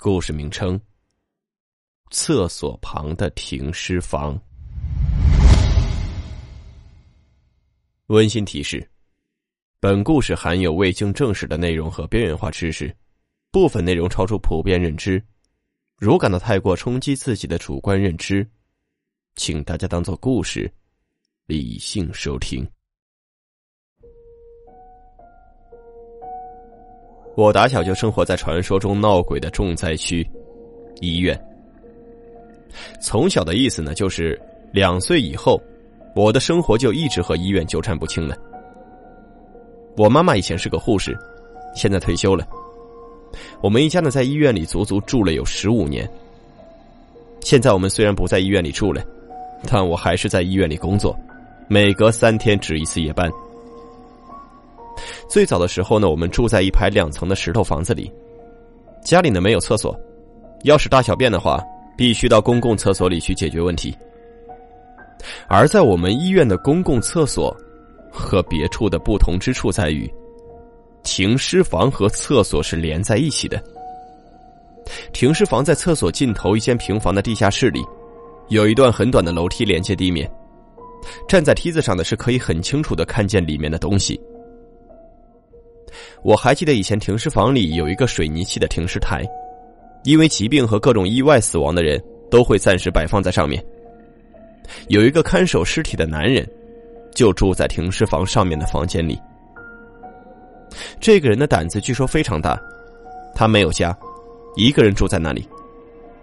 故事名称：厕所旁的停尸房。温馨提示：本故事含有未经证实的内容和边缘化知识，部分内容超出普遍认知。如感到太过冲击自己的主观认知，请大家当做故事，理性收听。我打小就生活在传说中闹鬼的重灾区——医院。从小的意思呢，就是两岁以后，我的生活就一直和医院纠缠不清了。我妈妈以前是个护士，现在退休了。我们一家呢，在医院里足足住了有十五年。现在我们虽然不在医院里住了，但我还是在医院里工作，每隔三天值一次夜班。最早的时候呢，我们住在一排两层的石头房子里，家里呢没有厕所，要是大小便的话，必须到公共厕所里去解决问题。而在我们医院的公共厕所，和别处的不同之处在于，停尸房和厕所是连在一起的。停尸房在厕所尽头一间平房的地下室里，有一段很短的楼梯连接地面，站在梯子上的是可以很清楚的看见里面的东西。我还记得以前停尸房里有一个水泥砌的停尸台，因为疾病和各种意外死亡的人都会暂时摆放在上面。有一个看守尸体的男人，就住在停尸房上面的房间里。这个人的胆子据说非常大，他没有家，一个人住在那里。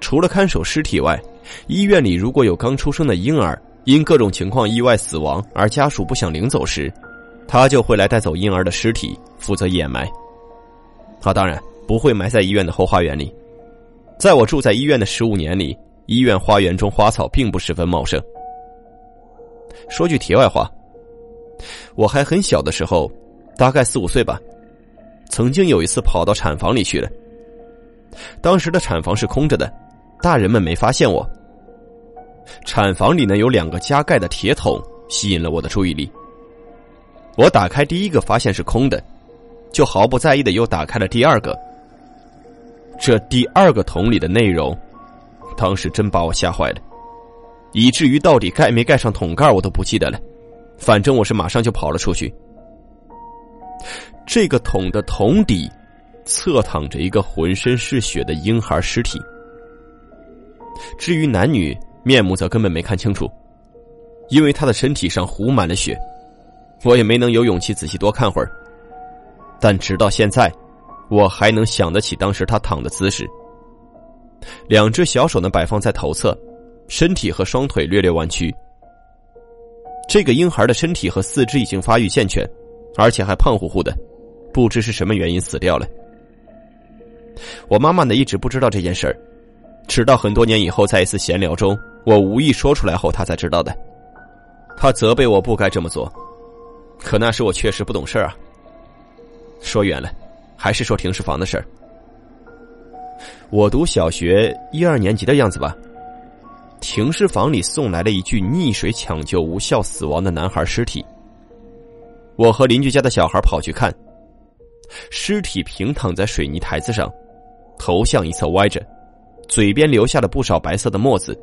除了看守尸体外，医院里如果有刚出生的婴儿因各种情况意外死亡而家属不想领走时，他就会来带走婴儿的尸体，负责掩埋。他当然不会埋在医院的后花园里。在我住在医院的十五年里，医院花园中花草并不十分茂盛。说句题外话，我还很小的时候，大概四五岁吧，曾经有一次跑到产房里去了。当时的产房是空着的，大人们没发现我。产房里呢有两个加盖的铁桶，吸引了我的注意力。我打开第一个，发现是空的，就毫不在意的又打开了第二个。这第二个桶里的内容，当时真把我吓坏了，以至于到底盖没盖上桶盖我都不记得了。反正我是马上就跑了出去。这个桶的桶底，侧躺着一个浑身是血的婴孩尸体。至于男女面目，则根本没看清楚，因为他的身体上糊满了血。我也没能有勇气仔细多看会儿，但直到现在，我还能想得起当时他躺的姿势。两只小手呢摆放在头侧，身体和双腿略略弯曲。这个婴孩的身体和四肢已经发育健全，而且还胖乎乎的，不知是什么原因死掉了。我妈妈呢一直不知道这件事儿，直到很多年以后，在一次闲聊中，我无意说出来后，她才知道的。她责备我不该这么做。可那时我确实不懂事啊。说远了，还是说停尸房的事儿。我读小学一二年级的样子吧。停尸房里送来了一具溺水抢救无效死亡的男孩尸体。我和邻居家的小孩跑去看，尸体平躺在水泥台子上，头向一侧歪着，嘴边留下了不少白色的沫子。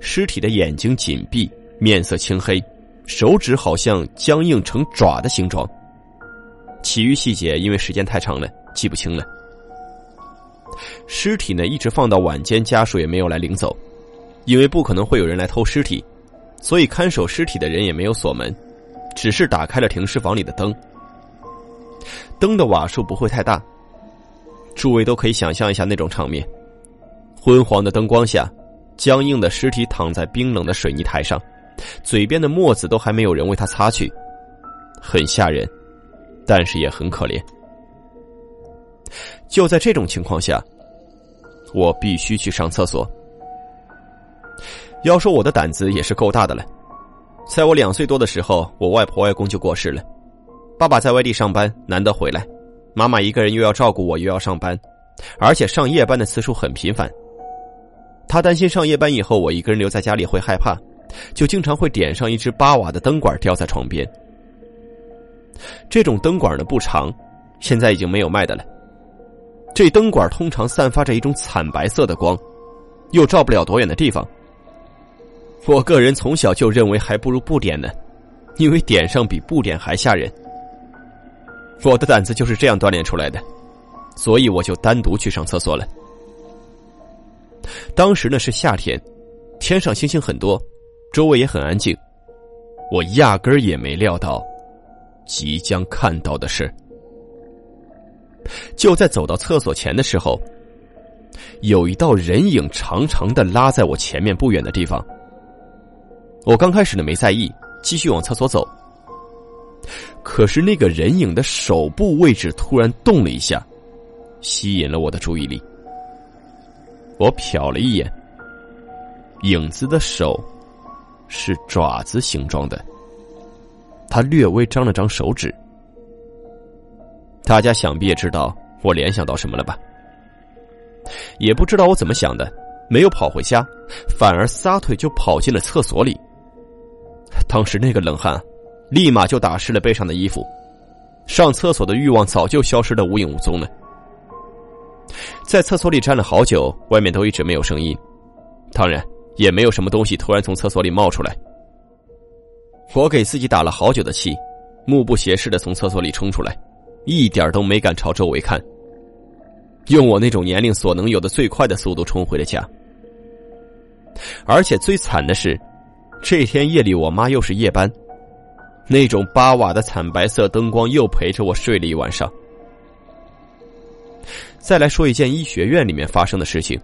尸体的眼睛紧闭，面色青黑。手指好像僵硬成爪的形状，其余细节因为时间太长了记不清了。尸体呢一直放到晚间，家属也没有来领走，因为不可能会有人来偷尸体，所以看守尸体的人也没有锁门，只是打开了停尸房里的灯。灯的瓦数不会太大，诸位都可以想象一下那种场面：昏黄的灯光下，僵硬的尸体躺在冰冷的水泥台上。嘴边的沫子都还没有人为他擦去，很吓人，但是也很可怜。就在这种情况下，我必须去上厕所。要说我的胆子也是够大的了。在我两岁多的时候，我外婆外公就过世了，爸爸在外地上班，难得回来，妈妈一个人又要照顾我，又要上班，而且上夜班的次数很频繁。他担心上夜班以后我一个人留在家里会害怕，就经常会点上一只八瓦的灯管吊在床边。这种灯管呢不长，现在已经没有卖的了。这灯管通常散发着一种惨白色的光，又照不了多远的地方。我个人从小就认为还不如不点呢，因为点上比不点还吓人。我的胆子就是这样锻炼出来的，所以我就单独去上厕所了。当时呢是夏天，天上星星很多，周围也很安静，我压根儿也没料到即将看到的事。就在走到厕所前的时候，有一道人影长长的拉在我前面不远的地方。我刚开始呢没在意，继续往厕所走。可是那个人影的手部位置突然动了一下，吸引了我的注意力。我瞟了一眼，影子的手是爪子形状的，他略微张了张手指。大家想必也知道我联想到什么了吧？也不知道我怎么想的，没有跑回家，反而撒腿就跑进了厕所里。当时那个冷汗，立马就打湿了背上的衣服，上厕所的欲望早就消失的无影无踪了。在厕所里站了好久，外面都一直没有声音，当然也没有什么东西突然从厕所里冒出来。我给自己打了好久的气，目不斜视的从厕所里冲出来，一点都没敢朝周围看，用我那种年龄所能有的最快的速度冲回了家。而且最惨的是。这天夜里，我妈又是夜班，那种八瓦的惨白色灯光又陪着我睡了一晚上。再来说一件医学院里面发生的事情，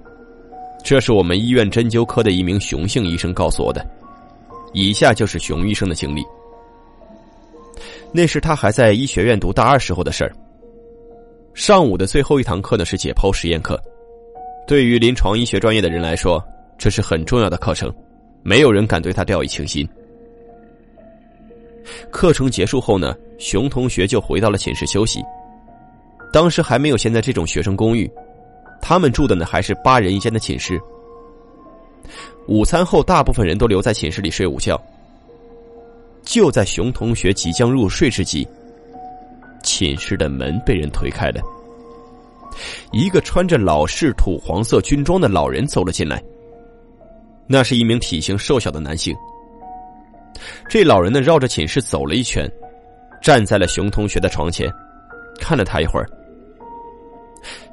这是我们医院针灸科的一名熊姓医生告诉我的。以下就是熊医生的经历。那是他还在医学院读大二时候的事儿。上午的最后一堂课呢是解剖实验课，对于临床医学专业的人来说，这是很重要的课程。没有人敢对他掉以轻心。课程结束后呢，熊同学就回到了寝室休息。当时还没有现在这种学生公寓，他们住的呢还是八人一间的寝室。午餐后，大部分人都留在寝室里睡午觉。就在熊同学即将入睡之际，寝室的门被人推开了，一个穿着老式土黄色军装的老人走了进来。那是一名体型瘦小的男性。这老人呢，绕着寝室走了一圈，站在了熊同学的床前，看了他一会儿。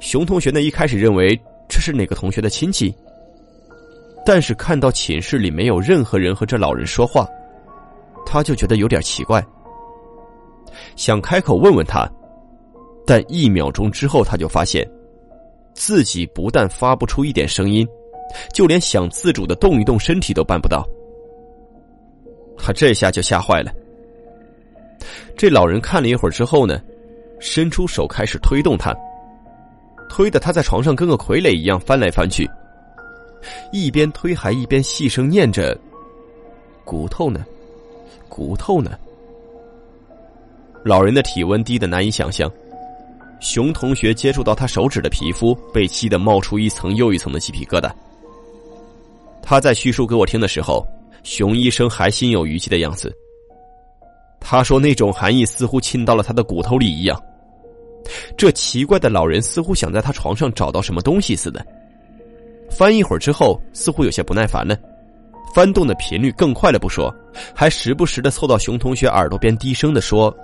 熊同学呢，一开始认为这是哪个同学的亲戚，但是看到寝室里没有任何人和这老人说话，他就觉得有点奇怪，想开口问问他，但一秒钟之后，他就发现自己不但发不出一点声音。就连想自主的动一动身体都办不到，他这下就吓坏了。这老人看了一会儿之后呢，伸出手开始推动他，推的他在床上跟个傀儡一样翻来翻去，一边推还一边细声念着：“骨头呢，骨头呢。”老人的体温低的难以想象，熊同学接触到他手指的皮肤被气得冒出一层又一层的鸡皮疙瘩。他在叙述给我听的时候，熊医生还心有余悸的样子。他说：“那种寒意似乎沁到了他的骨头里一样。”这奇怪的老人似乎想在他床上找到什么东西似的。翻一会儿之后，似乎有些不耐烦了，翻动的频率更快了不说，还时不时的凑到熊同学耳朵边低声的说：“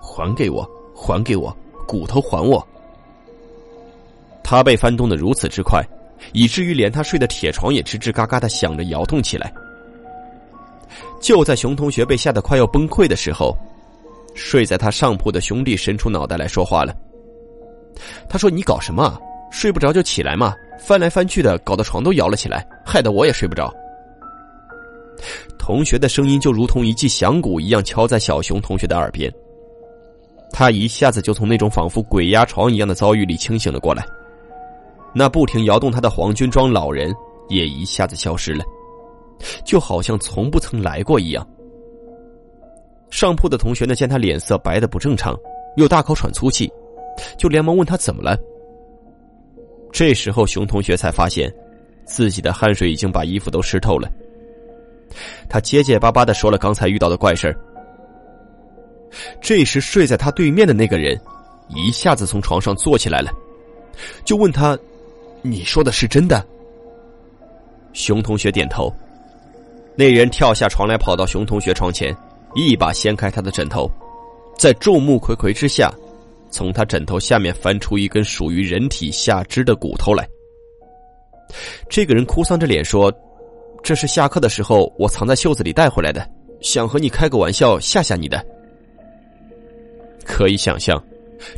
还给我，还给我，骨头还我。”他被翻动的如此之快。以至于连他睡的铁床也吱吱嘎嘎的响着摇动起来。就在熊同学被吓得快要崩溃的时候，睡在他上铺的兄弟伸出脑袋来说话了。他说：“你搞什么？睡不着就起来嘛！翻来翻去的，搞得床都摇了起来，害得我也睡不着。”同学的声音就如同一记响鼓一样敲在小熊同学的耳边。他一下子就从那种仿佛鬼压床一样的遭遇里清醒了过来。那不停摇动他的黄军装老人也一下子消失了，就好像从不曾来过一样。上铺的同学呢，见他脸色白的不正常，又大口喘粗气，就连忙问他怎么了。这时候，熊同学才发现，自己的汗水已经把衣服都湿透了。他结结巴巴的说了刚才遇到的怪事这时，睡在他对面的那个人一下子从床上坐起来了，就问他：“你说的是真的？”熊同学点头。那人跳下床来，跑到熊同学床前。一把掀开他的枕头，在众目睽睽之下，从他枕头下面翻出一根属于人体下肢的骨头来。这个人哭丧着脸说：“这是下课的时候我藏在袖子里带回来的，想和你开个玩笑吓吓你的。”可以想象，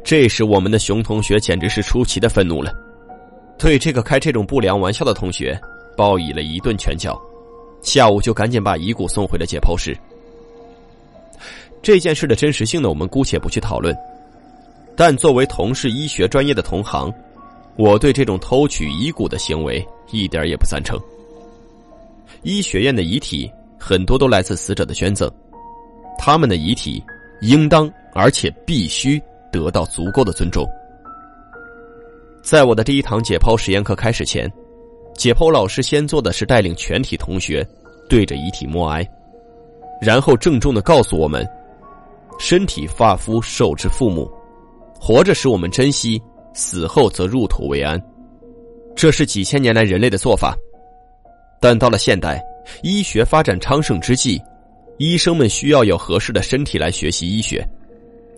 这时我们的熊同学简直是出奇的愤怒了，对这个开这种不良玩笑的同学报以了一顿拳脚，下午就赶紧把遗骨送回了解剖室。这件事的真实性呢，我们姑且不去讨论。但作为同是医学专业的同行，我对这种偷取遗骨的行为一点也不赞成。医学院的遗体很多都来自死者的捐赠，他们的遗体应当而且必须得到足够的尊重。在我的第一堂解剖实验课开始前，解剖老师先做的是带领全体同学对着遗体默哀，然后郑重的告诉我们。身体发肤受之父母，活着使我们珍惜，死后则入土为安。这是几千年来人类的做法，但到了现代，医学发展昌盛之际，医生们需要有合适的身体来学习医学，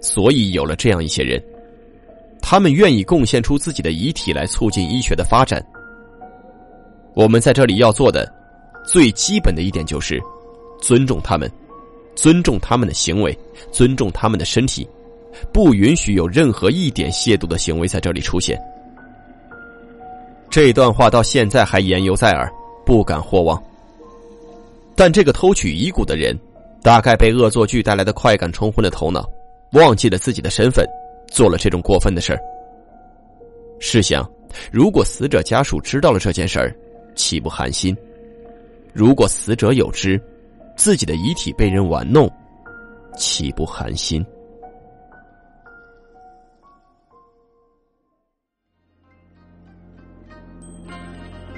所以有了这样一些人，他们愿意贡献出自己的遗体来促进医学的发展。我们在这里要做的，最基本的一点就是尊重他们。尊重他们的行为，尊重他们的身体，不允许有任何一点亵渎的行为在这里出现。这段话到现在还言犹在耳，不敢或忘。但这个偷取遗骨的人，大概被恶作剧带来的快感冲昏了头脑，忘记了自己的身份，做了这种过分的事儿。试想，如果死者家属知道了这件事儿，岂不寒心？如果死者有知，自己的遗体被人玩弄，岂不寒心？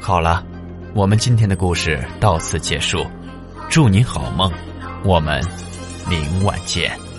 好了，我们今天的故事到此结束，祝你好梦，我们明晚见。